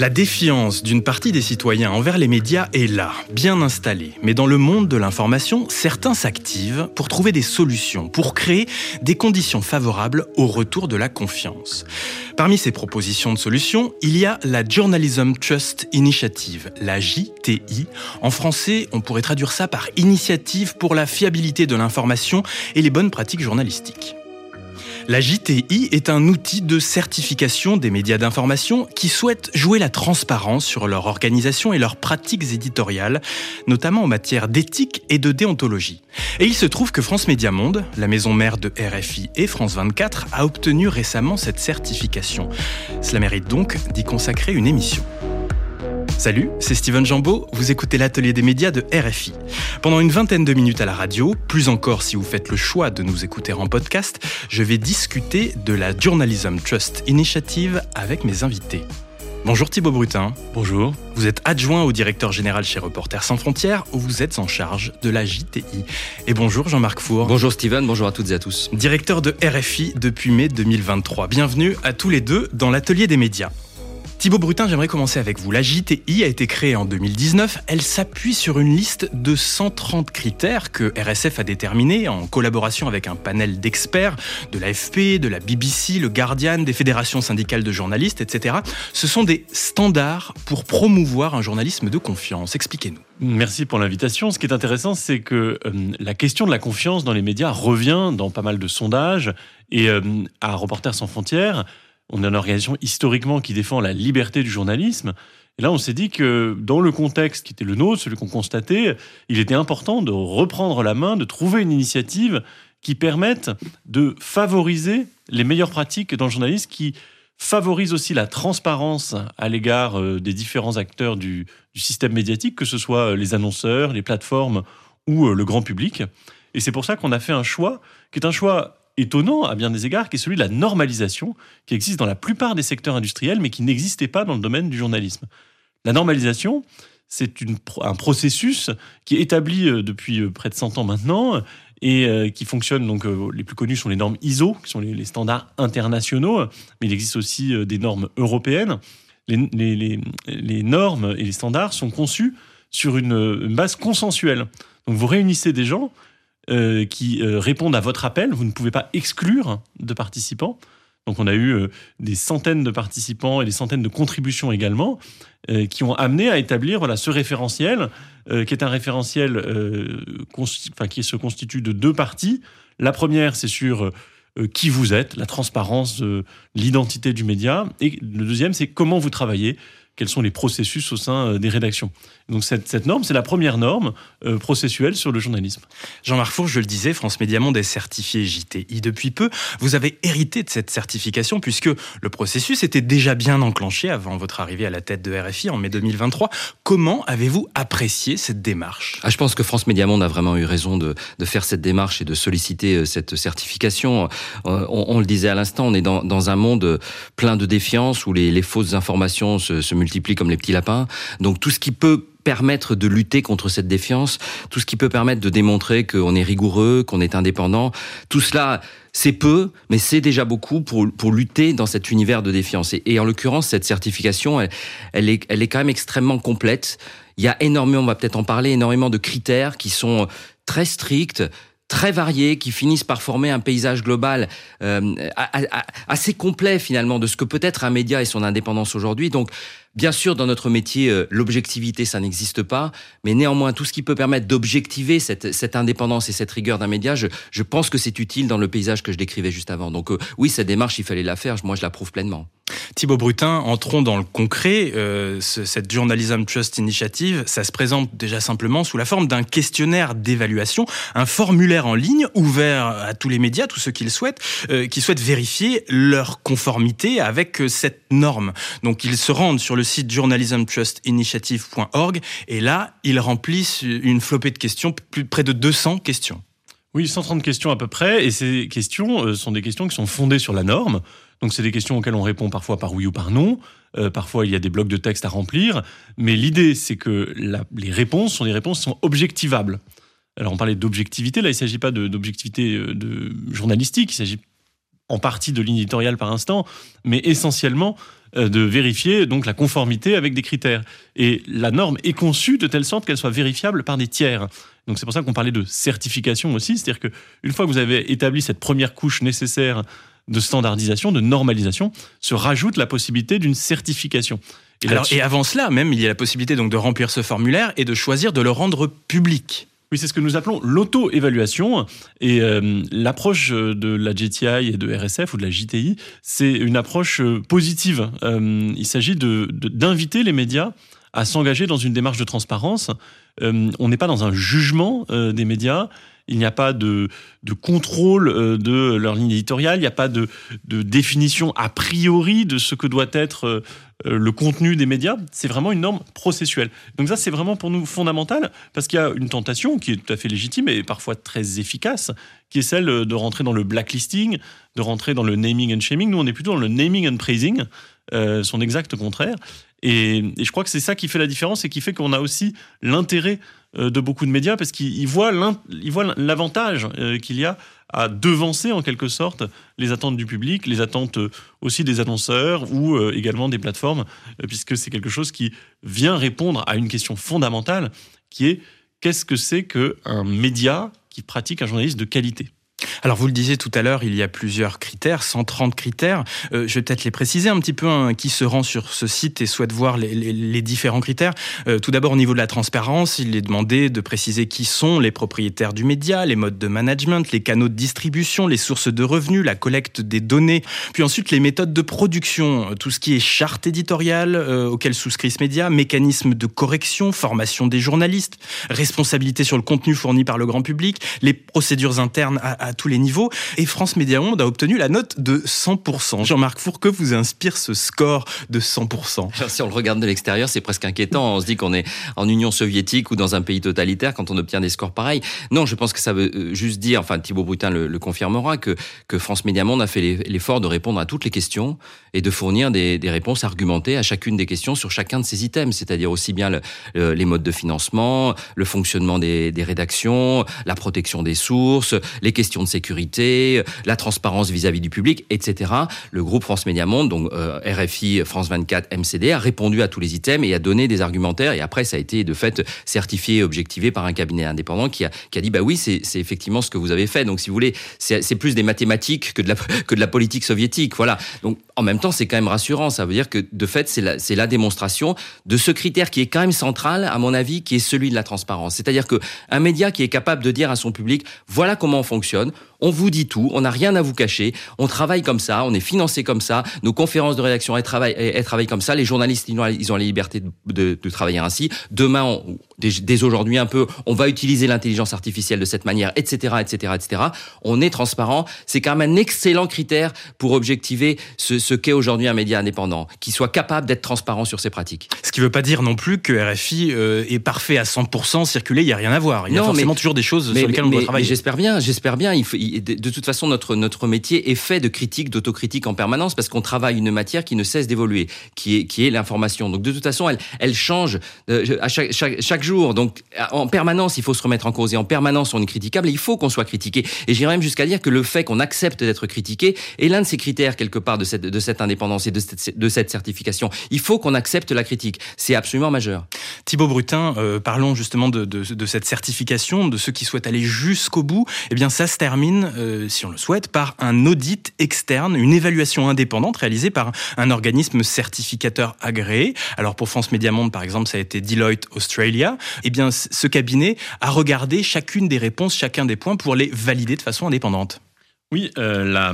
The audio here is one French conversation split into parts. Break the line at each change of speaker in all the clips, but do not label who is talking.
La défiance d'une partie des citoyens envers les médias est là, bien installée. Mais dans le monde de l'information, certains s'activent pour trouver des solutions, pour créer des conditions favorables au retour de la confiance. Parmi ces propositions de solutions, il y a la Journalism Trust Initiative, la JTI. En français, on pourrait traduire ça par Initiative pour la fiabilité de l'information et les bonnes pratiques journalistiques. La JTI est un outil de certification des médias d'information qui souhaitent jouer la transparence sur leur organisation et leurs pratiques éditoriales, notamment en matière d'éthique et de déontologie. Et il se trouve que France Média Monde, la maison mère de RFI et France 24, a obtenu récemment cette certification. Cela mérite donc d'y consacrer une émission. Salut, c'est Steven Jambeau, vous écoutez l'atelier des médias de RFI. Pendant une vingtaine de minutes à la radio, plus encore si vous faites le choix de nous écouter en podcast, je vais discuter de la Journalism Trust Initiative avec mes invités. Bonjour Thibaut Brutin.
Bonjour.
Vous êtes adjoint au directeur général chez Reporters sans frontières où vous êtes en charge de la JTI. Et bonjour Jean-Marc Four.
Bonjour Steven, bonjour à toutes et à tous.
Directeur de RFI depuis mai 2023. Bienvenue à tous les deux dans l'atelier des médias. Thibaut Brutin, j'aimerais commencer avec vous. La JTI a été créée en 2019. Elle s'appuie sur une liste de 130 critères que RSF a déterminés en collaboration avec un panel d'experts de l'AFP, de la BBC, le Guardian, des fédérations syndicales de journalistes, etc. Ce sont des standards pour promouvoir un journalisme de confiance. Expliquez-nous.
Merci pour l'invitation. Ce qui est intéressant, c'est que euh, la question de la confiance dans les médias revient dans pas mal de sondages et euh, à Reporters sans frontières on est une organisation historiquement qui défend la liberté du journalisme. Et là, on s'est dit que dans le contexte qui était le nôtre, celui qu'on constatait, il était important de reprendre la main, de trouver une initiative qui permette de favoriser les meilleures pratiques dans le journalisme, qui favorise aussi la transparence à l'égard euh, des différents acteurs du, système médiatique, que ce soit euh, les annonceurs, les plateformes ou euh, le grand public. Et c'est pour ça qu'on a fait un choix qui est un choix étonnant à bien des égards, qui est celui de la normalisation, qui existe dans la plupart des secteurs industriels, mais qui n'existait pas dans le domaine du journalisme. La normalisation, c'est un processus qui est établi euh, depuis euh, près de 100 ans maintenant et euh, qui fonctionne. Donc, les plus connus sont les normes ISO, qui sont les, standards internationaux, mais il existe aussi des normes européennes. Les, normes et les standards sont conçus sur une base consensuelle. Donc, vous réunissez des gens euh, qui euh, répondent à votre appel. Vous ne pouvez pas exclure de participants. Donc on a eu euh, des centaines de participants et des centaines de contributions également qui ont amené à établir voilà, ce référentiel, qui est un référentiel qui se constitue de deux parties. La première, c'est sur qui vous êtes, la transparence, l'identité du média. Et le deuxième, c'est comment vous travaillez, quels sont les processus au sein des rédactions. Donc cette, norme, c'est la première norme euh, processuelle sur le journalisme.
Jean-Marc Four, je le disais, France Média Monde est certifié JTI depuis peu. Vous avez hérité de cette certification puisque le processus était déjà bien enclenché avant votre arrivée à la tête de RFI en mai 2023. Comment avez-vous apprécié cette démarche?
Ah, Je pense que France Média Monde a vraiment eu raison de, faire cette démarche et de solliciter euh, cette certification. On, le disait à l'instant, on est dans, un monde plein de défiance où les, fausses informations se, multiplient comme les petits lapins. Donc tout ce qui peut permettre de lutter contre cette défiance, tout ce qui peut permettre de démontrer qu'on est rigoureux, qu'on est indépendant, tout cela, c'est peu, mais c'est déjà beaucoup pour, pour lutter dans cet univers de défiance. Et, en l'occurrence, cette certification, elle, elle, est, elle est quand même extrêmement complète. Il y a énormément, on va peut-être en parler, énormément de critères qui sont très stricts, très variés qui finissent par former un paysage global euh, assez complet finalement de ce que peut être un média et son indépendance aujourd'hui. Donc Bien sûr, dans notre métier, euh, l'objectivité, ça n'existe pas, mais néanmoins, tout ce qui peut permettre d'objectiver cette, cette, indépendance et cette rigueur d'un média, je, je pense que c'est utile dans le paysage que je décrivais juste avant. Donc euh, oui, cette démarche, il fallait la faire, moi je l'approuve pleinement.
Thibaut Brutin, entrons dans le concret. Euh, cette Journalism Trust Initiative, ça se présente déjà simplement sous la forme d'un questionnaire d'évaluation, un formulaire en ligne ouvert à tous les médias, tous ceux qui le souhaitent, euh, qui souhaitent vérifier leur conformité avec euh, cette norme. Donc ils se rendent sur le site journalismtrustinitiative.org et là, ils remplissent une flopée de questions, près de 200 questions.
Oui, 130 questions à peu près, et ces questions sont des questions qui sont fondées sur la norme. Donc c'est des questions auxquelles on répond parfois par oui ou par non. Euh, parfois il y a des blocs de texte à remplir. Mais l'idée c'est que les réponses sont des réponses qui sont objectivables. Alors on parlait d'objectivité, là il ne s'agit pas d'objectivité euh, journalistique, il s'agit en partie de ligne éditoriale par instant, mais essentiellement de vérifier donc la conformité avec des critères. Et la norme est conçue de telle sorte qu'elle soit vérifiable par des tiers. Donc c'est pour ça qu'on parlait de certification aussi, c'est-à-dire qu'une fois que vous avez établi cette première couche nécessaire de standardisation, de normalisation, se rajoute la possibilité d'une certification.
Et, Alors, et avant cela, même, il y a la possibilité donc de remplir ce formulaire et de choisir de le rendre public.
Oui, c'est ce que nous appelons l'auto-évaluation. Et euh, l'approche de la JTI et de RSF ou de la JTI, c'est une approche euh, positive. Euh, il s'agit d'inviter de, les médias à s'engager dans une démarche de transparence. on n'est pas dans un jugement des médias, il n'y a pas de, contrôle euh, de leur ligne éditoriale, il n'y a pas de, définition a priori de ce que doit être euh, le contenu des médias. C'est vraiment une norme processuelle. Donc ça, c'est vraiment pour nous fondamental, parce qu'il y a une tentation qui est tout à fait légitime et parfois très efficace, qui est celle de rentrer dans le blacklisting, de rentrer dans le naming and shaming. Nous, on est plutôt dans le naming and praising, euh, son exact contraire. Et, je crois que c'est ça qui fait la différence et qui fait qu'on a aussi l'intérêt euh, de beaucoup de médias parce qu'ils voient l'avantage euh, qu'il y a à devancer en quelque sorte les attentes du public, les attentes euh, aussi des annonceurs ou également des plateformes, puisque c'est quelque chose qui vient répondre à une question fondamentale qui est qu'est-ce que c'est qu'un média qui pratique un journaliste de qualité?
Alors vous le disiez tout à l'heure, il y a plusieurs critères, 130 critères. Euh, je vais peut-être les préciser un petit peu. Hein, qui se rend sur ce site et souhaite voir les, différents critères euh, Tout d'abord au niveau de la transparence, il est demandé de préciser qui sont les propriétaires du média, les modes de management, les canaux de distribution, les sources de revenus, la collecte des données, puis ensuite les méthodes de production, tout ce qui est charte éditoriale euh, auquel souscrit ce média, mécanisme de correction, formation des journalistes, responsabilité sur le contenu fourni par le grand public, les procédures internes à à tous les niveaux. Et France Média Monde a obtenu la note de 100%. Jean-Marc Four, que vous inspire ce score de 100%
Si on le regarde de l'extérieur, c'est presque inquiétant. On se dit qu'on est en Union soviétique ou dans un pays totalitaire quand on obtient des scores pareils. Non, je pense que ça veut euh, juste dire, enfin Thibaut Brutin le, confirmera, que, que France Média Monde a fait l'effort de répondre à toutes les questions et de fournir des, réponses argumentées à chacune des questions sur chacun de ces items, c'est-à-dire aussi bien le, les modes de financement, le fonctionnement des rédactions, la protection des sources, les questions de sécurité, la transparence vis-à-vis du public, etc. Le groupe France Média Monde, donc euh, RFI, France 24, MCD, a répondu à tous les items et a donné des argumentaires. Et après, ça a été de fait certifié et objectivé par un cabinet indépendant qui a, qui a dit bah oui, c'est effectivement ce que vous avez fait. Donc si vous voulez, c'est plus des mathématiques que de la que de la politique soviétique. Voilà. Donc en même temps, c'est quand même rassurant. Ça veut dire que de fait, c'est la, la démonstration de ce critère qui est quand même central, à mon avis, qui est celui de la transparence. C'est-à-dire que un média qui est capable de dire à son public voilà comment on fonctionne on vous dit tout, on n'a rien à vous cacher, on travaille comme ça, on est financé comme ça, nos conférences de rédaction, elles travaillent, elles travaillent comme ça, les journalistes, ils ont, la liberté de, travailler ainsi. Demain, dès, aujourd'hui un peu, on va utiliser l'intelligence artificielle de cette manière, etc., etc., etc. On est transparent. C'est quand même un excellent critère pour objectiver ce, qu'est aujourd'hui un média indépendant, qui soit capable d'être transparent sur ses pratiques.
Ce qui ne veut pas dire non plus que RFI euh, est parfait à 100% circulé, il n'y a rien à voir. Il y a forcément toujours des choses sur lesquelles on doit travailler.
J'espère bien, j'espère bien de toute façon, notre, notre métier est fait de critique, d'autocritique en permanence parce qu'on travaille une matière qui ne cesse d'évoluer, qui est, qui est l'information. Donc, de toute façon, elle, elle change euh, à chaque, chaque, jour. Donc, en permanence, il faut se remettre en cause et en permanence, on est critiquable et il faut qu'on soit critiqué. Et j'irais même jusqu'à dire que le fait qu'on accepte d'être critiqué est l'un de ces critères, quelque part, de cette, de cette indépendance et de cette, de cette certification. Il faut qu'on accepte la critique. C'est absolument majeur.
Thibaut Brutin, euh, parlons justement de, de, de, cette certification, de ceux qui souhaitent aller jusqu'au bout. Eh bien, ça se termine euh, si on le souhaite, par un audit externe, une évaluation indépendante réalisée par un organisme certificateur agréé. Alors pour France Média Monde, par exemple, ça a été Deloitte Australia. Eh bien, ce cabinet a regardé chacune des réponses, chacun des points pour les valider de façon indépendante.
Oui, euh, la,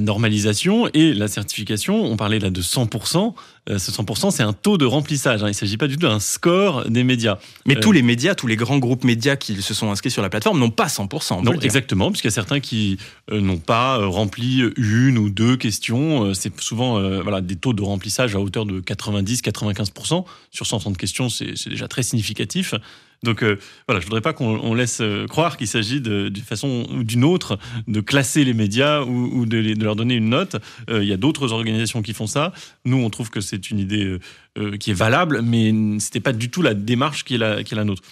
normalisation et la certification, on parlait là de 100%. Euh, ce 100%, c'est un taux de remplissage. Hein. Il ne s'agit pas du tout d'un score des médias.
Mais tous les médias, tous les grands groupes médias qui se sont inscrits sur la plateforme n'ont pas 100%.
Non, exactement, puisqu'il y a certains qui n'ont pas rempli une ou deux questions. c'est souvent voilà, des taux de remplissage à hauteur de 90-95%. Sur 130 questions, c'est déjà très significatif. Donc euh, voilà, je voudrais pas qu'on laisse euh, croire qu'il s'agit d'une façon ou d'une autre de classer les médias ou, de, leur donner une note. Euh, il y a d'autres organisations qui font ça. Nous, on trouve que c'est une idée qui est valable, mais c'était pas du tout la démarche qui est la, qui est la nôtre.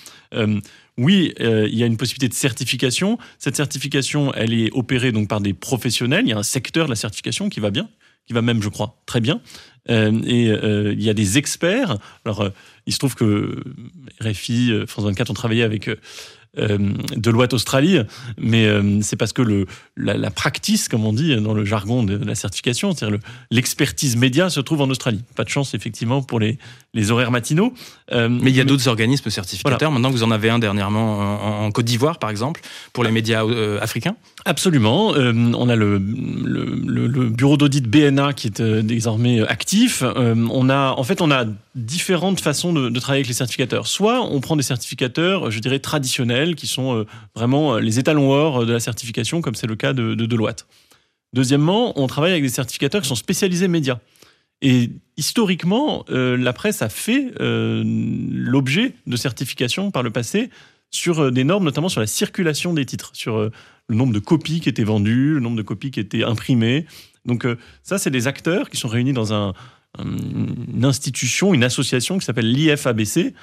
oui, il y a une possibilité de certification. Cette certification, elle est opérée donc par des professionnels. Il y a un secteur de la certification qui va bien, qui va même, je crois, très bien. et il y a des experts. Alors, il se trouve que RFI, France 24 ont travaillé avec euh, de l'Ouest Australie, mais euh, c'est parce que le, la, practice, comme on dit dans le jargon de la certification, c'est-à-dire l'expertise média se trouve en Australie. Pas de chance, effectivement, pour les, les horaires matinaux.
Euh, mais il y a d'autres organismes certificateurs. Maintenant, vous en avez un dernièrement en, Côte d'Ivoire, par exemple, pour les médias africains?
Absolument. on a le, le, bureau d'audit BNA qui est désormais actif. on a, en fait, on a différentes façons de, de travailler avec les certificateurs. Soit on prend des certificateurs, je dirais, traditionnels, qui sont euh, vraiment euh, les étalons or euh, de la certification, comme c'est le cas de, Deloitte. Deuxièmement, on travaille avec des certificateurs qui sont spécialisés médias. Et historiquement, la presse a fait l'objet de certifications par le passé sur des normes, notamment sur la circulation des titres, sur le nombre de copies qui étaient vendues, le nombre de copies qui étaient imprimées. Donc ça, c'est des acteurs qui sont réunis dans un, une institution, une association qui s'appelle l'IFABC,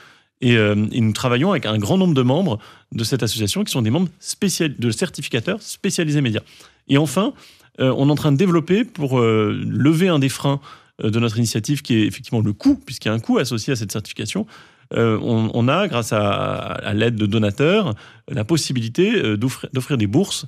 euh, et, nous travaillons avec un grand nombre de membres de cette association qui sont des membres de certificateurs spécialisés médias. Et enfin, euh, on est en train de développer pour euh, lever un des freins de notre initiative qui est effectivement le coût, puisqu'il y a un coût associé à cette certification. On, a, grâce à, l'aide de donateurs, la possibilité d'offrir des bourses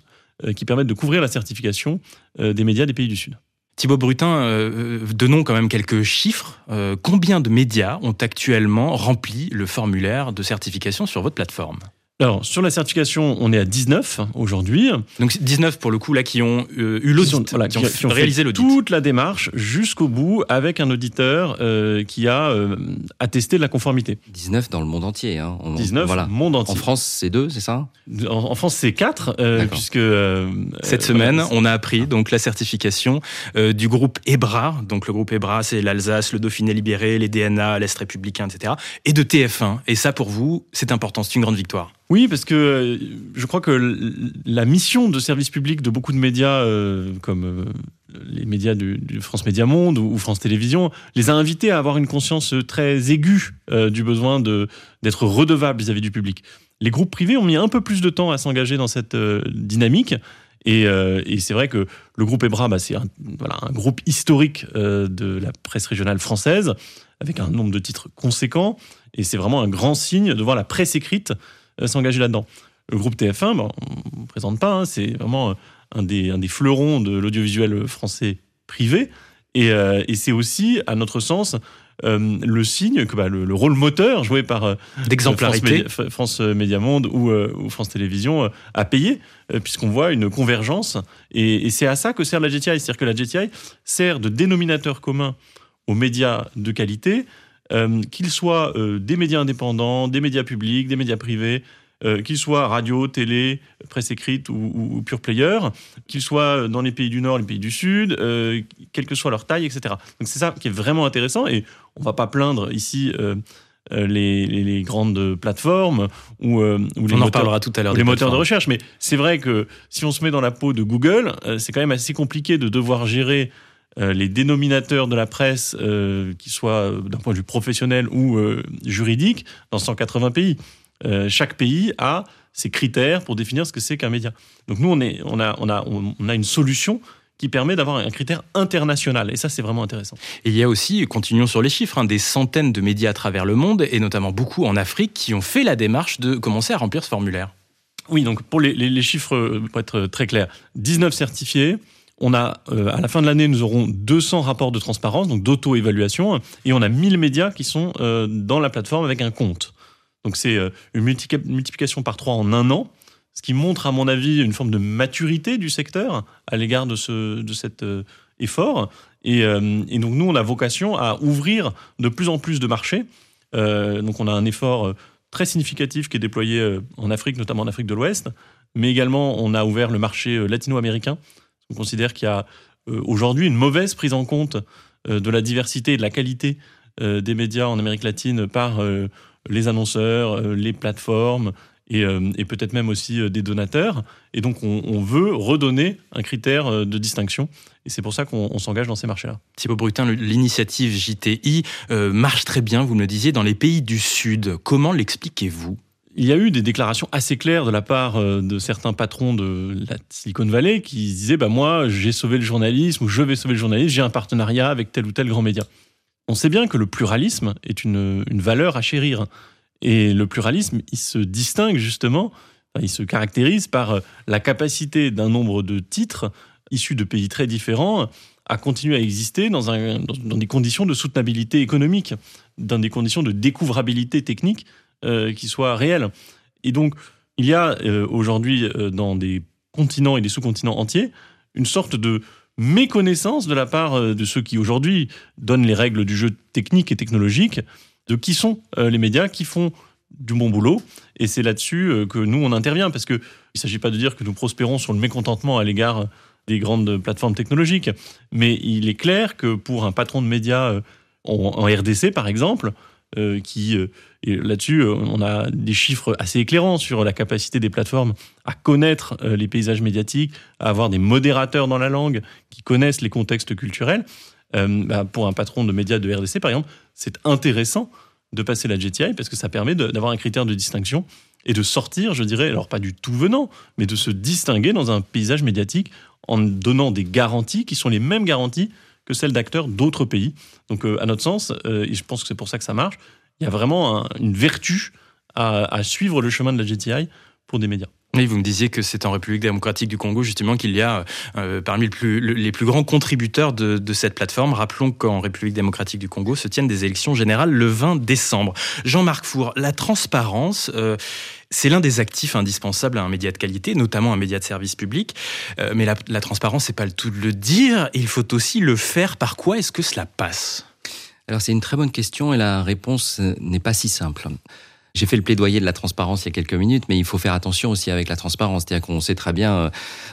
qui permettent de couvrir la certification des médias des pays du Sud.
Thibaut Brutin, euh, euh, donnons quand même quelques chiffres. Euh, combien de médias ont actuellement rempli le formulaire de certification sur votre plateforme?
Alors, sur la certification, on est à 19 aujourd'hui.
Donc 19 pour le coup, là, qui ont euh, eu l'audit,
voilà, qui, ont, réalisé l'audit. Toute la démarche jusqu'au bout avec un auditeur euh, qui a euh, attesté de la conformité.
19 dans le monde entier. Hein.
19 voilà. monde entier.
En France, c'est deux, c'est ça?
En, France, c'est quatre, puisque...
Cette semaine, on a appris donc la certification du groupe EBRA. Donc le groupe EBRA, c'est l'Alsace, le Dauphiné libéré, les DNA, l'Est républicain, etc. Et de TF1. Et ça, pour vous, c'est important, c'est une grande victoire.
Oui, parce que euh, je crois que la mission de service public de beaucoup de médias, euh, comme euh, les médias du, France Média Monde ou, France Télévisions, les a invités à avoir une conscience très aiguë du besoin d'être redevables vis-à-vis du public. Les groupes privés ont mis un peu plus de temps à s'engager dans cette dynamique. Et, c'est vrai que le groupe EBRA, bah, c'est un, groupe historique de la presse régionale française, avec un nombre de titres conséquent. Et c'est vraiment un grand signe de voir la presse écrite s'engager là-dedans. Le groupe TF1, on ne présente pas, hein, c'est vraiment euh, un des, un des fleurons de l'audiovisuel français privé. Et, euh, et c'est aussi, à notre sens, le signe que bah, le, rôle moteur joué par
d'exemplarité
France, Média Monde ou, ou, France Télévisions a payé, puisqu'on voit une convergence. Et, et c'est à ça que sert la GTI. C'est-à-dire que la GTI sert de dénominateur commun aux médias de qualité euh, qu'ils soient euh, des médias indépendants, des médias publics, des médias privés, euh, qu'ils soient radio, télé, presse écrite ou, pure player, qu'ils soient dans les pays du Nord, les pays du Sud, quelle que soit leur taille, etc. Donc c'est ça qui est vraiment intéressant et on ne va pas plaindre ici. Les, grandes plateformes ou, les
tout à l'heure
les moteurs de recherche mais c'est vrai que si on se met dans la peau de Google c'est quand même assez compliqué de devoir gérer euh, les dénominateurs de la presse, euh, qui soient euh, d'un point de vue professionnel ou juridique, dans 180 pays. chaque pays a ses critères pour définir ce que c'est qu'un média. Donc nous, on, est, on, a, on, a, on a une solution qui permet d'avoir un critère international. Et ça, c'est vraiment intéressant.
Et il y a aussi, continuons sur les chiffres, hein, des centaines de médias à travers le monde, et notamment beaucoup en Afrique, qui ont fait la démarche de commencer à remplir ce formulaire.
Oui, donc pour les, les chiffres, pour être très clair, 19 certifiés, on a, euh, à la fin de l'année, nous aurons 200 rapports de transparence, donc d'auto-évaluation, et on a 1000 médias qui sont euh, dans la plateforme avec un compte. Donc c'est euh, une multiplication par trois en un an, ce qui montre, à mon avis, une forme de maturité du secteur à l'égard de, ce, de cet effort. Et, donc nous, on a vocation à ouvrir de plus en plus de marchés. donc on a un effort très significatif qui est déployé en Afrique, notamment en Afrique de l'Ouest, mais également on a ouvert le marché latino-américain on considère qu'il y a euh, aujourd'hui une mauvaise prise en compte euh, de la diversité et de la qualité euh, des médias en Amérique latine par les annonceurs, les plateformes et, peut-être même aussi des donateurs. Et donc, on, veut redonner un critère de distinction. Et c'est pour ça qu'on s'engage dans ces marchés-là.
Thibaut Brutin, l'initiative JTI marche très bien, vous me le disiez, dans les pays du Sud. Comment l'expliquez-vous?
Il y a eu des déclarations assez claires de la part euh, de certains patrons de la Silicon Valley qui disaient bah moi j'ai sauvé le journalisme ou je vais sauver le journalisme, j'ai un partenariat avec tel ou tel grand média. On sait bien que le pluralisme est une, une valeur à chérir. Et le pluralisme, il se distingue justement, il se caractérise par la capacité d'un nombre de titres issus de pays très différents à continuer à exister dans, un, dans, des conditions de soutenabilité économique, dans des conditions de découvrabilité technique euh, qui soient réelles. Et donc, il y a euh, aujourd'hui euh, dans des continents et des sous-continents entiers une sorte de méconnaissance de la part de ceux qui aujourd'hui donnent les règles du jeu technique et technologique de qui sont les médias qui font du bon boulot. Et c'est là-dessus que nous, on intervient, parce qu'il ne s'agit pas de dire que nous prospérons sur le mécontentement à l'égard des grandes plateformes technologiques. Mais il est clair que pour un patron de médias euh, en, RDC, par exemple, euh, qui euh, là-dessus, on a des chiffres assez éclairants sur la capacité des plateformes à connaître les paysages médiatiques, à avoir des modérateurs dans la langue qui connaissent les contextes culturels. Bah, pour un patron de médias de RDC, par exemple, c'est intéressant de passer la GTI parce que ça permet d'avoir un critère de distinction et de sortir, je dirais, alors pas du tout venant, mais de se distinguer dans un paysage médiatique en donnant des garanties qui sont les mêmes garanties que celles d'acteurs d'autres pays. Donc, euh, à notre sens, euh, et je pense que c'est pour ça que ça marche, il y a vraiment une vertu à, suivre le chemin de la GTI pour des médias.
Oui, vous me disiez que c'est en République démocratique du Congo justement qu'il y a euh, parmi les plus grands contributeurs de, cette plateforme. Rappelons qu'en République démocratique du Congo se tiennent des élections générales le 20 décembre. Jean-Marc Four, la transparence, c'est l'un des actifs indispensables à un média de qualité, notamment un média de service public. Euh, mais la, la transparence, c'est pas le tout de le dire. Il faut aussi le faire. Par quoi est-ce que cela passe?
Alors c'est une très bonne question et la réponse n'est pas si simple. J'ai fait le plaidoyer de la transparence il y a quelques minutes, mais il faut faire attention aussi avec la transparence. C'est-à-dire qu'on sait très bien, euh,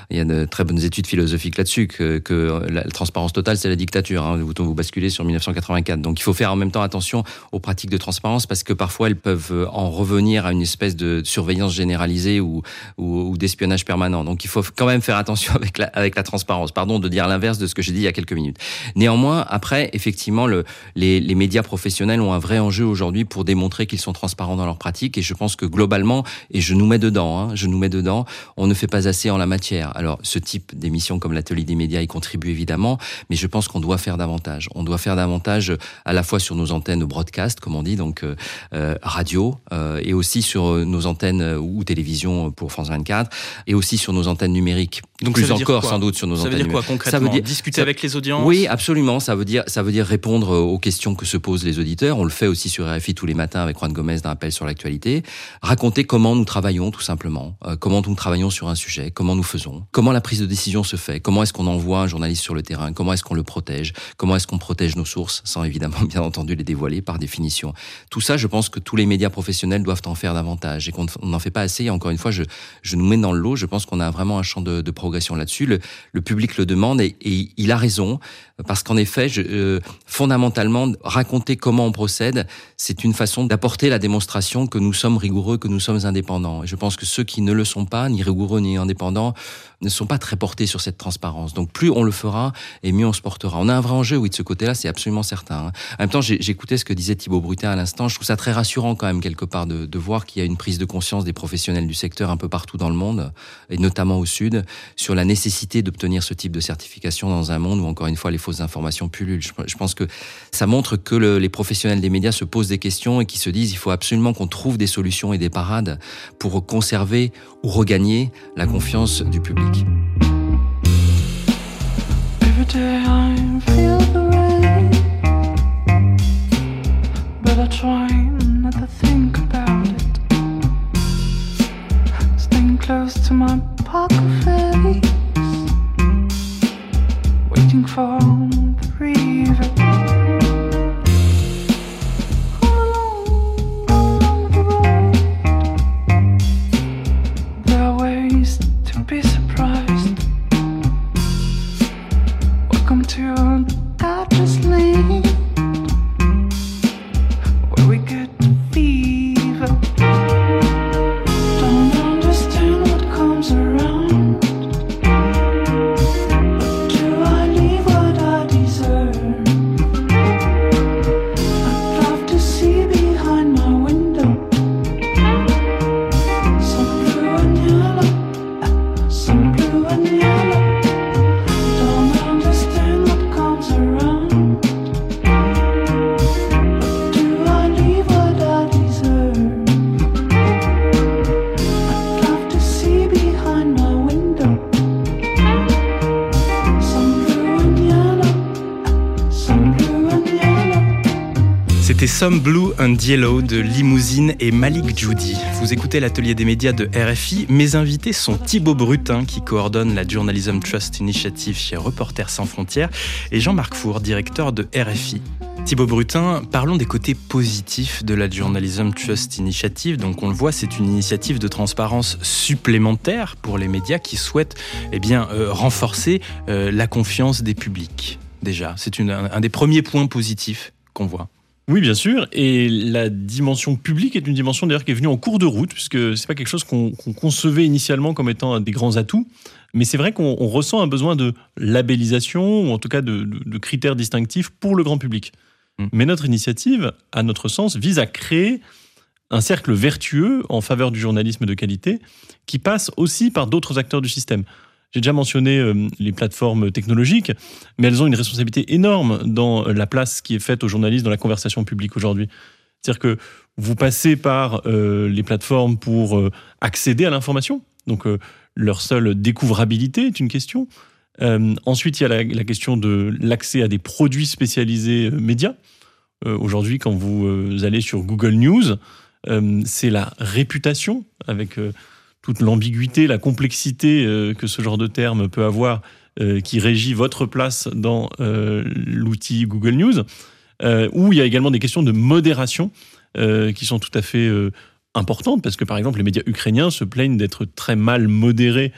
il y a de très bonnes études philosophiques là-dessus, que, la transparence totale, c'est la dictature. Hein, vous, vous basculez sur 1984. Donc il faut faire en même temps attention aux pratiques de transparence parce que parfois elles peuvent euh, en revenir à une espèce de surveillance généralisée ou, d'espionnage permanent. Donc il faut quand même faire attention avec la, transparence. Pardon de dire l'inverse de ce que j'ai dit il y a quelques minutes. Néanmoins, après, effectivement, le, les, les médias professionnels ont un vrai enjeu aujourd'hui pour démontrer qu'ils sont transparents dans pratique. Et je pense que globalement, et je nous mets dedans, hein, je nous mets dedans, on ne fait pas assez en la matière. Alors, ce type d'émission comme l'atelier des médias y contribue évidemment, mais je pense qu'on doit faire davantage. On doit faire davantage à la fois sur nos antennes broadcast, comme on dit, donc euh, euh radio, euh, et aussi sur nos antennes ou télévision pour France 24, et aussi sur nos antennes numériques. Donc plus encore sans doute sur nos antennes.
Ça veut dire quoi concrètement Ça veut dire discuter avec les audiences.
Oui, absolument. Ça veut dire ça veut dire répondre aux questions que se posent les auditeurs. On le fait aussi sur RFI tous les matins avec Juan Gomez d'un appel sur l'actualité, raconter comment nous travaillons tout simplement, euh, comment nous travaillons sur un sujet, comment nous faisons, comment la prise de décision se fait, comment est-ce qu'on envoie un journaliste sur le terrain, comment est-ce qu'on le protège, comment est-ce qu'on protège nos sources, sans évidemment bien entendu les dévoiler par définition. Tout ça, je pense que tous les médias professionnels doivent en faire davantage et qu'on n'en fait pas assez. Et encore une fois, je, je nous mets dans le lot. Je pense qu'on a vraiment un champ de, de là-dessus. Le, public le demande et, et il a raison parce qu'en effet, je, euh, fondamentalement, raconter comment on procède, c'est une façon d'apporter la démonstration que nous sommes rigoureux, que nous sommes indépendants. Et je pense que ceux qui ne le sont pas, ni rigoureux ni indépendants, ne sont pas très portés sur cette transparence. Donc plus on le fera, et mieux on se portera. On a un vrai enjeu, oui, de ce côté-là, c'est absolument certain. Hein. En même temps, j'écoutais ce que disait Thibaut Brutin à l'instant. Je trouve ça très rassurant quand même, quelque part, de, voir qu'il y a une prise de conscience des professionnels du secteur un peu partout dans le monde, et notamment au Sud, sur la nécessité d'obtenir ce type de certification dans un monde où, encore une fois, les fausses informations pullulent. Je, pense que ça montre que le, les professionnels des médias se posent des questions et qui se disent il faut absolument qu'on trouve des solutions et des parades pour conserver ou regagner la confiance du public. Every day I feel the rain, but I try not to think about it. Staying close to my poker face, waiting for the river.
Some Blue and Yellow de Limousine et Malik Judy. Vous écoutez l'atelier des médias de RFI. Mes invités sont Thibaut Brutin, qui coordonne la Journalism Trust Initiative chez Reporters sans frontières, et Jean-Marc Four, directeur de RFI. Thibaut Brutin, parlons des côtés positifs de la Journalism Trust Initiative. Donc on le voit, c'est une initiative de transparence supplémentaire pour les médias qui souhaitent eh bien, euh, renforcer euh, la confiance des publics. Déjà, c'est un des premiers points positifs qu'on voit.
Oui, bien sûr. Et la dimension publique est une dimension d'ailleurs qui est venue en cours de route, puisque c'est pas quelque chose qu'on concevait initialement comme étant un des grands atouts. Mais c'est vrai qu'on ressent un besoin de labellisation, ou en tout cas de, critères distinctifs pour le grand public. Mm. Mais notre initiative, à notre sens, vise à créer un cercle vertueux en faveur du journalisme de qualité, qui passe aussi par d'autres acteurs du système. J'ai déjà mentionné euh, les plateformes technologiques, mais elles ont une responsabilité énorme dans la place qui est faite aux journalistes dans la conversation publique aujourd'hui. C'est-à-dire que vous passez par euh, les plateformes pour euh, accéder à l'information, donc leur seule découvrabilité est une question. ensuite, il y a la question de l'accès à des produits spécialisés médias. Aujourd'hui, quand vous allez sur Google News, c'est la réputation avec toute l'ambiguïté, la complexité euh, que ce genre de terme peut avoir, euh, qui régit votre place dans euh, l'outil Google News, où il y a également des questions de modération qui sont tout à fait importantes, parce que par exemple les médias ukrainiens se plaignent d'être très mal modérés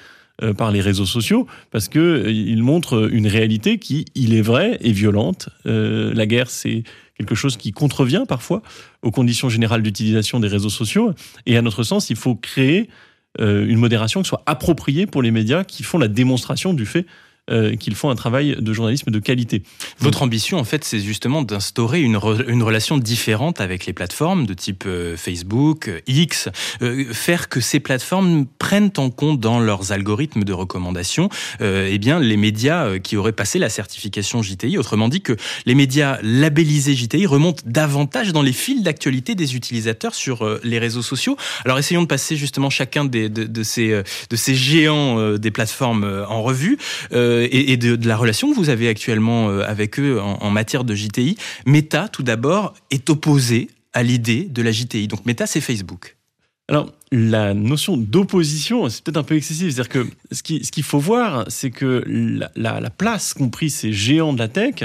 par les réseaux sociaux parce que ils montrent une réalité qui, il est vrai, est violente. la guerre, c'est quelque chose qui contrevient parfois aux conditions générales d'utilisation des réseaux sociaux. Et à notre sens, il faut créer une modération qui soit appropriée pour les médias qui font la démonstration du fait euh, qu'ils font un travail de journalisme de qualité.
Votre ambition, en fait, c'est justement d'instaurer une, une, relation différente avec les plateformes de type euh, Facebook, euh, X, faire que ces plateformes prennent en compte dans leurs algorithmes de recommandation eh bien, les médias qui auraient passé la certification JTI. Autrement dit, que les médias labellisés JTI remontent davantage dans les fils d'actualité des utilisateurs sur les réseaux sociaux. Alors, essayons de passer justement chacun des, de, de, ces, de ces géants des plateformes en revue. Euh, et, de, la relation que vous avez actuellement euh, avec eux en, matière de JTI. Meta, tout d'abord, est opposé à l'idée de la JTI. Donc Meta, c'est Facebook.
Alors, la notion d'opposition, c'est peut-être un peu excessif. C'est-à-dire que ce qu'il faut voir, c'est que la, place qu'ont pris ces géants de la tech,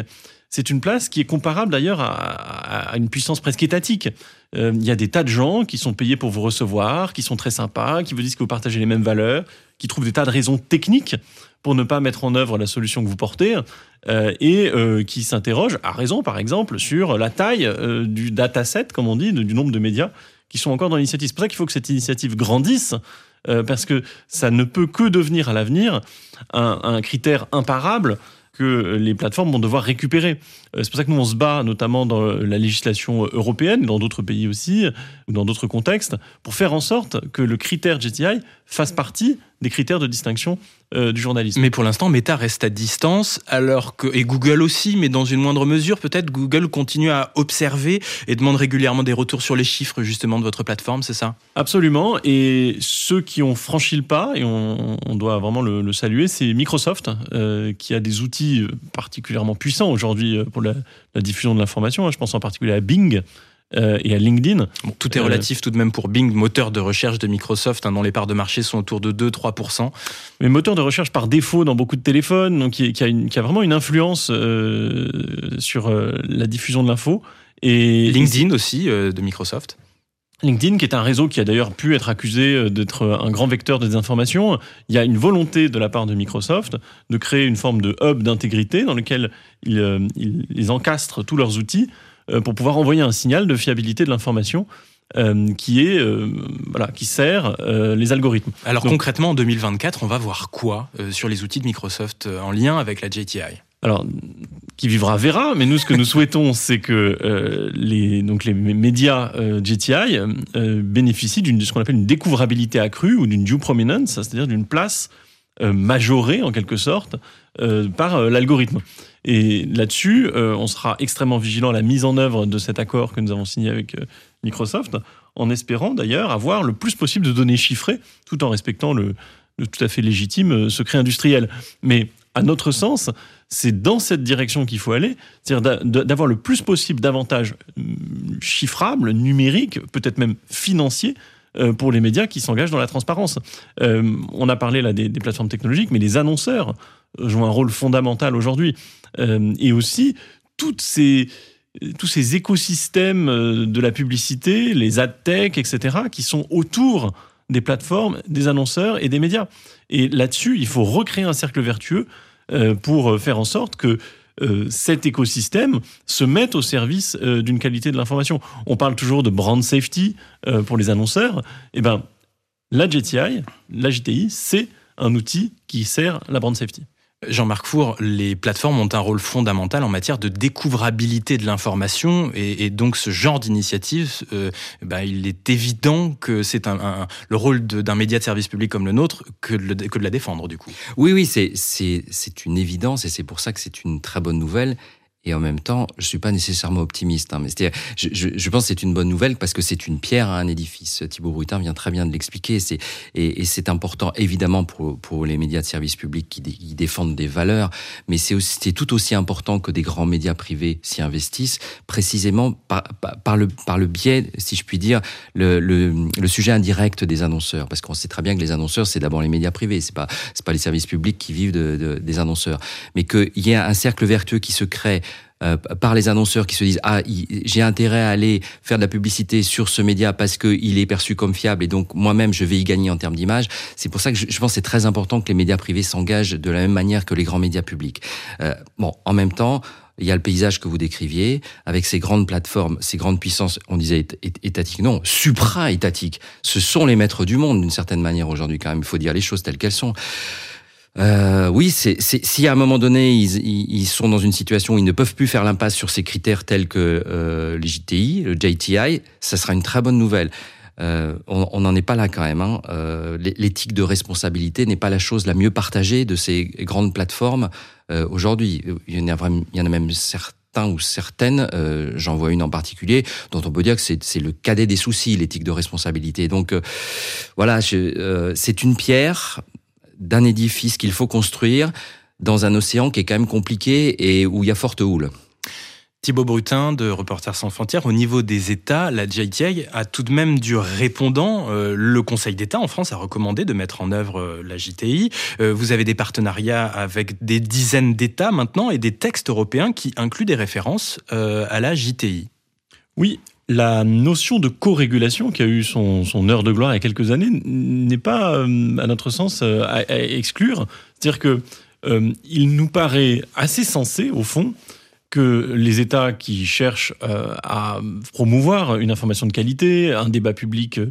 c'est une place qui est comparable d'ailleurs à, une puissance presque étatique. Euh, il y a des tas de gens qui sont payés pour vous recevoir, qui sont très sympas, qui vous disent que vous partagez les mêmes valeurs, qui trouvent des tas de raisons techniques pour ne pas mettre en œuvre la solution que vous portez euh, et euh, qui s'interroge, à raison par exemple, sur la taille euh, du dataset, comme on dit, du nombre de médias qui sont encore dans l'initiative. C'est pour ça qu'il faut que cette initiative grandisse, parce que ça ne peut que devenir à l'avenir un, critère imparable que les plateformes vont devoir récupérer. C'est pour ça que nous, on se bat, notamment dans la législation européenne, dans d'autres pays aussi, ou dans d'autres contextes, pour faire en sorte que le critère GTI fasse partie des critères de distinction euh, du journalisme.
Mais pour l'instant, Meta reste à distance, alors que et Google aussi, mais dans une moindre mesure, peut-être Google continue à observer et demande régulièrement des retours sur les chiffres justement de votre plateforme, c'est ça?
Absolument. Et ceux qui ont franchi le pas, et on, doit vraiment le, saluer, c'est Microsoft, euh, qui a des outils particulièrement puissants aujourd'hui euh, pour la, la diffusion de l'information. Je pense en particulier à Bing, euh, et à LinkedIn.
tout est euh, relatif tout de même pour Bing, moteur de recherche de Microsoft, hein, dont les parts de marché sont autour de 2-3%.
Mais moteur de recherche par défaut dans beaucoup de téléphones, donc qui, a, vraiment une influence euh, sur la diffusion de l'info.
Et LinkedIn aussi de Microsoft.
LinkedIn, qui est un réseau qui a d'ailleurs pu être accusé d'être un grand vecteur de désinformation, il y a une volonté de la part de Microsoft de créer une forme de hub d'intégrité dans lequel ils, ils encastrent tous leurs outils euh, pour pouvoir envoyer un signal de fiabilité de l'information euh, qui est euh, voilà qui sert les algorithmes.
Alors concrètement en 2024, on va voir quoi sur les outils de Microsoft en lien avec la JTI
alors, qui vivra verra, mais nous, ce que nous souhaitons, c'est que les, donc les médias JTI bénéficient d'une ce qu'on appelle une découvrabilité accrue ou d'une due prominence, c'est-à-dire d'une place majorée en quelque sorte par l'algorithme. Et là-dessus, euh, on sera extrêmement vigilant à la mise en œuvre de cet accord que nous avons signé avec euh, Microsoft, en espérant d'ailleurs avoir le plus possible de données chiffrées, tout en respectant le, tout à fait légitime euh, secret industriel. Mais à notre sens, c'est dans cette direction qu'il faut aller, c'est-à-dire d'avoir le plus possible d'avantages chiffrable, numérique, peut-être même financier pour les médias qui s'engagent dans la transparence. on a parlé là des, plateformes technologiques, mais les annonceurs jouent un rôle fondamental aujourd'hui. et aussi, tous ces écosystèmes euh, de la publicité, les ad tech, etc., qui sont autour des plateformes, des annonceurs et des médias. Et là-dessus, il faut recréer un cercle vertueux euh, pour euh, faire en sorte que cet écosystème se mette au service d'une qualité de l'information. On parle toujours de brand safety pour les annonceurs. Eh ben, la GTI, la GTI, c'est un outil qui sert la brand safety.
Jean-Marc Four, les plateformes ont un rôle fondamental en matière de découvrabilité de l'information et, donc ce genre d'initiative, euh, bah, il est évident que c'est un, le rôle d'un média de service public comme le nôtre que de, que de la défendre du coup.
Oui, oui, c'est une évidence et c'est pour ça que c'est une très bonne nouvelle. Et en même temps, je suis pas nécessairement optimiste. Hein, je, pense que c'est une bonne nouvelle parce que c'est une pierre à un édifice. Thibaut Brutin vient très bien de l'expliquer. Et, c'est important évidemment pour les médias de service public qui, défendent des valeurs, mais c'est tout aussi important que des grands médias privés s'y investissent, précisément par, le biais, si je puis dire, le, sujet indirect des annonceurs, parce qu'on sait très bien que les annonceurs c'est d'abord les médias privés, c'est pas pas les services publics qui vivent de, de, des annonceurs, mais qu'il y a un cercle vertueux qui se crée euh, par les annonceurs qui se disent ah j'ai intérêt à aller faire de la publicité sur ce média parce qu'il est perçu comme fiable et donc moi-même je vais y gagner en termes d'image. C'est pour ça que je, pense que c'est très important que les médias privés s'engagent de la même manière que les grands médias publics. Euh, bon, en même temps. Il y a le paysage que vous décriviez, avec ces grandes plateformes, ces grandes puissances, on disait étatiques, non, supra-étatiques. Ce sont les maîtres du monde, d'une certaine manière, aujourd'hui, quand même. Il faut dire les choses telles qu'elles sont. Euh, oui, c'est si à un moment donné ils, ils, sont dans une situation où ils ne peuvent plus faire l'impasse sur ces critères tels que euh, les JTI, le JTI, ça sera une très bonne nouvelle. Euh, on n'en est pas là quand même. Hein. Euh, l'éthique de responsabilité n'est pas la chose la mieux partagée de ces grandes plateformes euh, aujourd'hui. Il, y en a vraiment, il y en a même certains ou certaines, euh, j'en vois une en particulier, dont on peut dire que c'est le cadet des soucis, l'éthique de responsabilité. Donc euh, voilà, c'est une pierre d'un édifice qu'il faut construire dans un océan qui est quand même compliqué et où il y a forte houle.
Thibaut Brutin de Reporters sans frontières, au niveau des États, la JTI a tout de même du répondant. Euh, le Conseil d'État en France a recommandé de mettre en œuvre euh, la JTI. Euh, vous avez des partenariats avec des dizaines d'États maintenant et des textes européens qui incluent des références à la JTI.
Oui, la notion de co-régulation qui a eu son, heure de gloire il y a quelques années n'est pas, euh, à notre sens, euh, à, exclure. C'est-à-dire que euh, il nous paraît assez sensé, au fond, que les États qui cherchent à promouvoir une information de qualité, un débat public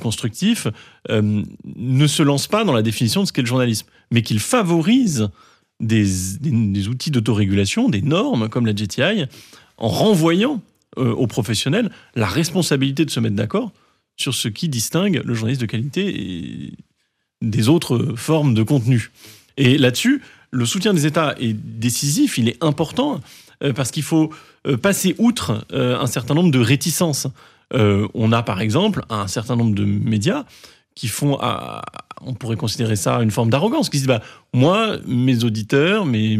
constructif, ne se lancent pas dans la définition de ce qu'est le journalisme, mais qu'ils favorisent des, des outils d'autorégulation, des normes comme la GTI, en renvoyant euh, aux professionnels la responsabilité de se mettre d'accord sur ce qui distingue le journaliste de qualité des autres formes de contenu. Et là-dessus, le soutien des États est décisif, il est important, euh, parce qu'il faut euh, passer outre un certain nombre de réticences. on a par exemple un certain nombre de médias qui font, on pourrait considérer ça une forme d'arrogance, qui disent bah, moi, mes auditeurs, mes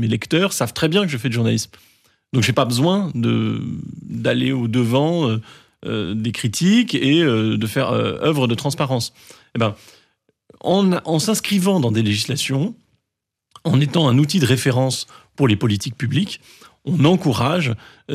lecteurs savent très bien que je fais du journalisme. Donc j'ai pas besoin de d'aller au devant euh, euh, des critiques et euh, de faire œuvre de transparence. Eh ben, en, en s'inscrivant dans des législations, en étant un outil de référence pour les politiques publiques, on encourage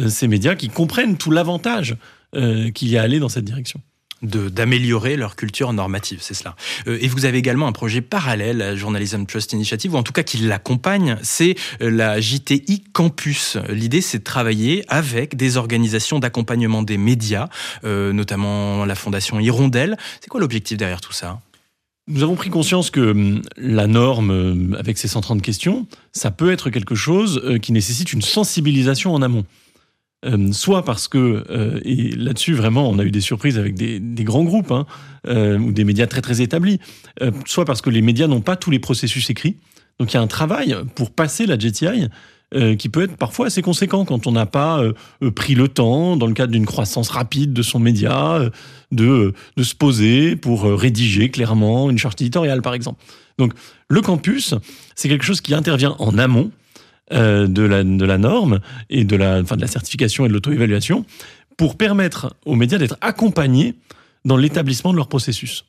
ces médias qui comprennent tout l'avantage qu'il y a à aller dans cette direction
d'améliorer leur culture normative, c'est cela. Euh, et vous avez également un projet parallèle à Journalism Trust Initiative, ou en tout cas qui l'accompagne, c'est euh, la JTI Campus. L'idée, c'est de travailler avec des organisations d'accompagnement des médias, euh, notamment la Fondation Hirondelle. C'est quoi l'objectif derrière tout ça?
Nous avons pris conscience que hum, la norme, avec ses 130 questions, ça peut être quelque chose qui nécessite une sensibilisation en amont. Euh, soit parce que, euh, et là-dessus vraiment on a eu des surprises avec des, grands groupes hein, euh, ou des médias très très établis, soit parce que les médias n'ont pas tous les processus écrits. Donc il y a un travail pour passer la JTI qui peut être parfois assez conséquent quand on n'a pas pris le temps, dans le cadre d'une croissance rapide de son média, de, de se poser pour rédiger clairement une charte éditoriale par exemple. Donc le campus, c'est quelque chose qui intervient en amont, euh, de, la, de la norme et de la, enfin, de la certification et de l'auto-évaluation pour permettre aux médias d'être accompagnés dans l'établissement de leur processus.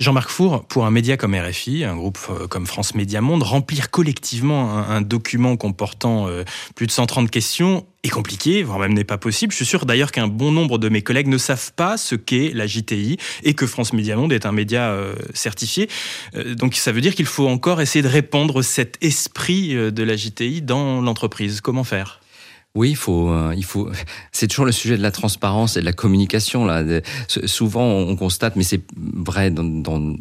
Jean-Marc Four, pour un média comme RFI, un groupe euh, comme France Média Monde, remplir collectivement un, document comportant euh, plus de 130 questions est compliqué, voire même n'est pas possible. Je suis sûr d'ailleurs qu'un bon nombre de mes collègues ne savent pas ce qu'est la JTI et que France Média Monde est un média euh, certifié. donc ça veut dire qu'il faut encore essayer de répandre cet esprit de la JTI dans l'entreprise. Comment faire?
Oui, il faut, euh. C'est toujours le sujet de la transparence et de la communication là. Souvent, on constate, mais c'est vrai dans, dans,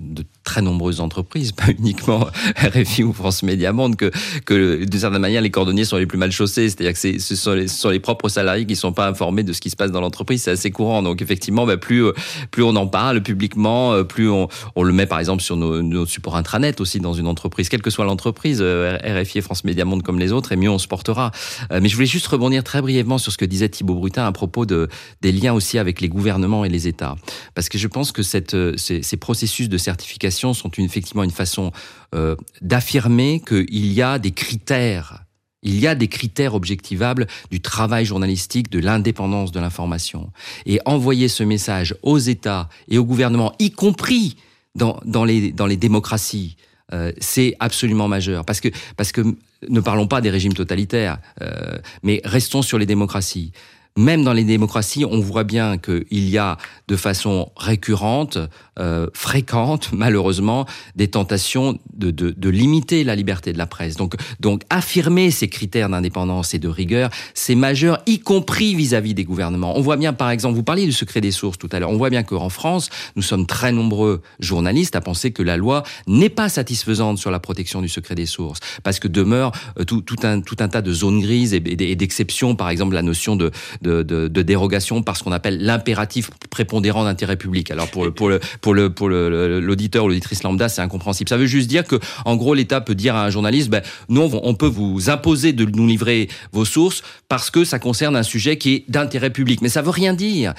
très nombreuses entreprises, pas uniquement RFI ou France Média Monde, que, que de certaine manière, les cordonniers sont les plus mal chaussés. C'est-à-dire que ce sont, les, sont les propres salariés qui ne sont pas informés de ce qui se passe dans l'entreprise. C'est assez courant. Donc effectivement, bah, plus, plus on en parle publiquement, euh, plus on, on le met par exemple sur nos, nos supports intranet aussi dans une entreprise, quelle que soit l'entreprise, euh, RFI et France Média Monde comme les autres, et mieux on se portera. Mais je voulais juste rebondir très brièvement sur ce que disait Thibaut Brutin à propos de, des liens aussi avec les gouvernements et les États. Parce que je pense que euh, ces, ces processus de certification sont effectivement une façon euh, d'affirmer qu'il y a des critères il y a des critères objectivables du travail journalistique, de l'indépendance de l'information. Et envoyer ce message aux États et aux gouvernements, y compris dans, dans, les, dans les démocraties, euh, c'est absolument majeur. Parce que, parce que ne parlons pas des régimes totalitaires, euh, mais restons sur les démocraties même dans les démocraties, on voit bien qu'il y a de façon récurrente, euh, fréquente, malheureusement, des tentations de, de, limiter la liberté de la presse. Donc, donc affirmer ces critères d'indépendance et de rigueur, c'est majeur, y compris vis-à-vis des gouvernements. On voit bien, par exemple, vous parliez du secret des sources tout à l'heure, on voit bien qu'en France, nous sommes très nombreux journalistes à penser que la loi n'est pas satisfaisante sur la protection du secret des sources, parce que demeure euh, tout, un, tout un tas de zones grises et, d'exceptions, par exemple la notion de, de, dérogation par ce qu'on appelle l'impératif prépondérant d'intérêt public. Alors pour le, pour le, pour le, pour l'auditeur ou l'auditrice lambda, c'est incompréhensible. Ça veut juste dire que, en gros, l'État peut dire à un journaliste, ben, nous, on peut vous imposer de nous livrer vos sources parce que ça concerne un sujet qui est d'intérêt public. Mais ça veut rien dire.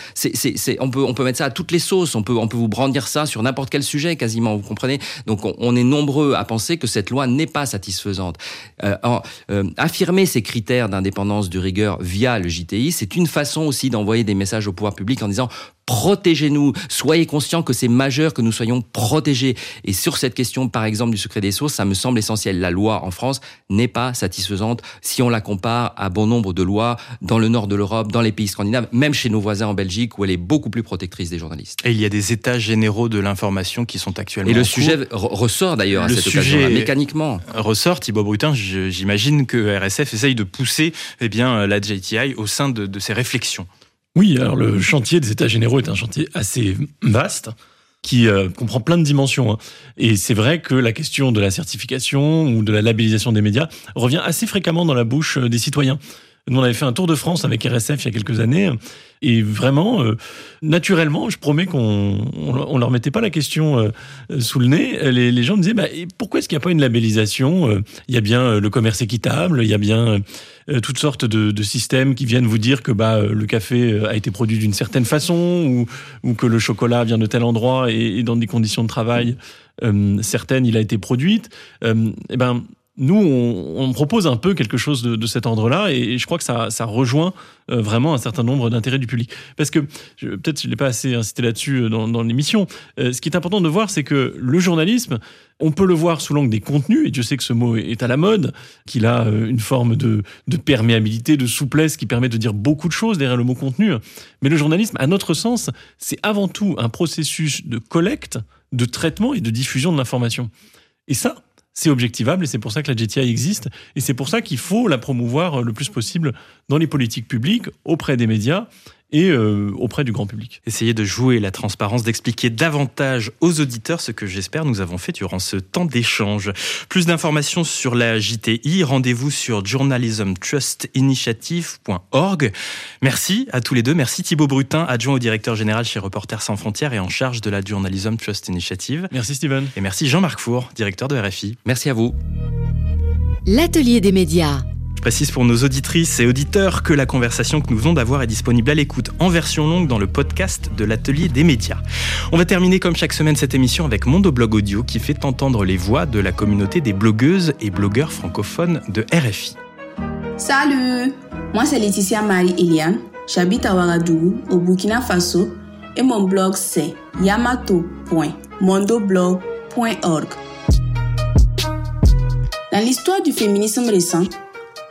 On peut, on peut mettre ça à toutes les sauces. On peut, on peut vous brandir ça sur n'importe quel sujet, quasiment. Vous comprenez? Donc, on, est nombreux à penser que cette loi n'est pas satisfaisante. Euh, euh, affirmer ces critères d'indépendance, de rigueur via le JTI, c'est une façon aussi d'envoyer des messages au pouvoir public en disant protégez-nous, soyez conscients que c'est majeur que nous soyons protégés. Et sur cette question, par exemple, du secret des sources, ça me semble essentiel. La loi en France n'est pas satisfaisante si on la compare à bon nombre de lois dans le nord de l'Europe, dans les pays scandinaves, même chez nos voisins en Belgique, où elle est beaucoup plus protectrice des journalistes.
Et il y a des états généraux de l'information qui sont actuellement.
Et le sujet ressort d'ailleurs à cette occasion mécaniquement.
Ressort, Thibaut Brutin, j'imagine que RSF essaye de pousser eh bien, la JTI au sein de, de ses réflexions.
Oui, alors le chantier des États généraux est un chantier assez vaste qui euh, comprend plein de dimensions. Hein. Et c'est vrai que la question de la certification ou de la labellisation des médias revient assez fréquemment dans la bouche euh, des citoyens. Nous, on avait fait un tour de France avec RSF il y a quelques années. Et vraiment, euh, naturellement, je promets qu'on on, leur mettait pas la question euh, sous le nez. Les, gens me disaient, bah, pourquoi est-ce qu'il n'y a pas une labellisation euh, Il y a bien le commerce équitable, il y a bien toutes sortes de, de, systèmes qui viennent vous dire que bah, le café a été produit d'une certaine façon ou, ou, que le chocolat vient de tel endroit et, et dans des conditions de travail certaines, il a été produite. et eh ben, nous, on, propose un peu quelque chose de, cet ordre-là, et, je crois que ça, rejoint euh, vraiment un certain nombre d'intérêts du public. Parce que, peut-être je ne l'ai pas assez incité là-dessus euh, dans, l'émission, euh, ce qui est important de voir, c'est que le journalisme, on peut le voir sous l'angle des contenus, et Dieu sait que ce mot est à la mode, qu'il a une forme de, de perméabilité, de souplesse qui permet de dire beaucoup de choses derrière le mot contenu. Mais le journalisme, à notre sens, c'est avant tout un processus de collecte, de traitement et de diffusion de l'information. Et ça, c'est objectivable et c'est pour ça que la GTI existe. Et c'est pour ça qu'il faut la promouvoir le plus possible dans les politiques publiques, auprès des médias et euh, auprès du grand public.
Essayer de jouer la transparence, d'expliquer davantage aux auditeurs ce que j'espère nous avons fait durant ce temps d'échange. Plus d'informations sur la JTI, rendez-vous sur journalismtrustinitiative.org. Merci à tous les deux. Merci Thibaut Brutin, adjoint au directeur général chez Reporters sans frontières et en charge de la Journalism Trust Initiative.
Merci Steven.
Et merci Jean-Marc Four, directeur de RFI.
Merci à vous.
L'atelier des médias.
Je précise pour nos auditrices et auditeurs que la conversation que nous venons d'avoir est disponible à l'écoute en version longue dans le podcast de l'atelier des médias. On va terminer comme chaque semaine cette émission avec Blog Audio qui fait entendre les voix de la communauté des blogueuses et blogueurs francophones de RFI.
Salut, moi c'est Laetitia Marie-Eliane J'habite à Ouagadougou, au Burkina Faso, et mon blog c'est yamato.mondoblog.org. Dans l'histoire du féminisme récent,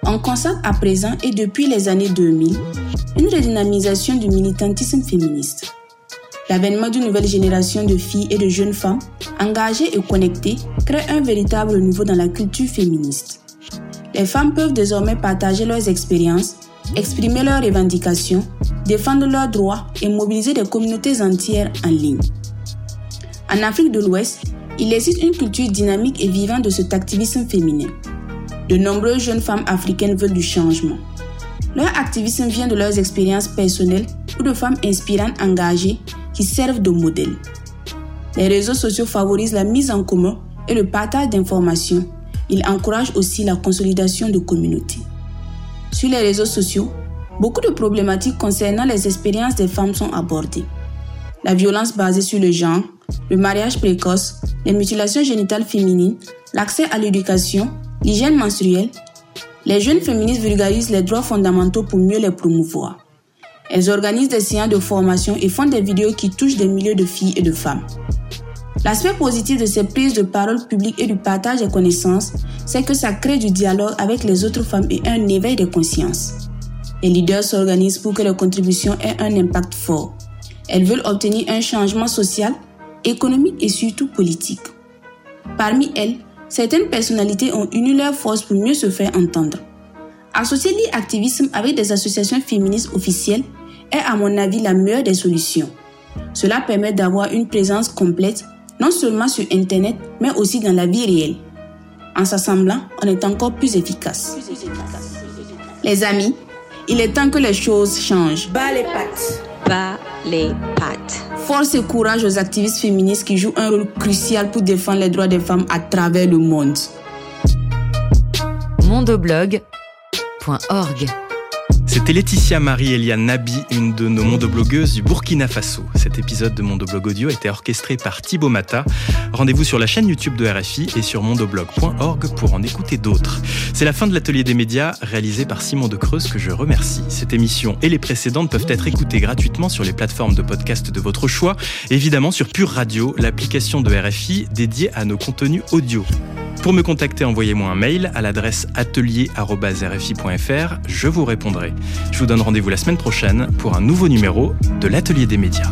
on constate à présent et depuis les années 2000 une redynamisation du militantisme féministe. L'avènement d'une nouvelle génération de filles et de jeunes femmes engagées et connectées crée un véritable nouveau dans la culture féministe. Les femmes peuvent désormais partager leurs expériences, exprimer leurs revendications, défendre leurs droits et mobiliser des communautés entières en ligne. En Afrique de l'Ouest, il existe une culture dynamique et vivante de cet activisme féminin. De nombreuses jeunes femmes africaines veulent du changement. Leur activisme vient de leurs expériences personnelles ou de femmes inspirantes engagées qui servent de modèle. Les réseaux sociaux favorisent la mise en commun et le partage d'informations. Ils encouragent aussi la consolidation de communautés. Sur les réseaux sociaux, beaucoup de problématiques concernant les expériences des femmes sont abordées. La violence basée sur le genre, le mariage précoce, les mutilations génitales féminines, l'accès à l'éducation, l'hygiène menstruelle, les jeunes féministes vulgarisent les droits fondamentaux pour mieux les promouvoir. Elles organisent des séances de formation et font des vidéos qui touchent des milliers de filles et de femmes. L'aspect positif de ces prises de parole publiques et du partage des connaissances, c'est que ça crée du dialogue avec les autres femmes et un éveil de conscience. Les leaders s'organisent pour que leurs contributions aient un impact fort. Elles veulent obtenir un changement social, économique et surtout politique. Parmi elles, certaines personnalités ont uni leur force pour mieux se faire entendre. Associer l'activisme avec des associations féministes officielles est à mon avis la meilleure des solutions. Cela permet d'avoir une présence complète non seulement sur Internet, mais aussi dans la vie réelle. En s'assemblant, on est encore plus efficace. Les amis, il est temps que les choses changent.
Bas les pattes.
Bas les pattes.
Force et courage aux activistes féministes qui jouent un rôle crucial pour défendre les droits des femmes à travers le monde.
Mondoblog.org
C'était Laetitia Marie-Eliane Nabi, une de nos mondoblogueuses du Burkina Faso. Cet épisode de Mondoblog Audio a été orchestré par Thibaut Mata. Rendez-vous sur la chaîne YouTube de RFI et sur mondoblog.org pour en écouter d'autres. C'est la fin de l'atelier des médias réalisé par Simon de Creuse que je remercie. Cette émission et les précédentes peuvent être écoutées gratuitement sur les plateformes de podcast de votre choix, évidemment sur Pure Radio, l'application de RFI dédiée à nos contenus audio. Pour me contacter, envoyez-moi un mail à l'adresse atelier.rfi.fr, je vous répondrai. Je vous donne rendez-vous la semaine prochaine pour un nouveau numéro de l'Atelier des médias.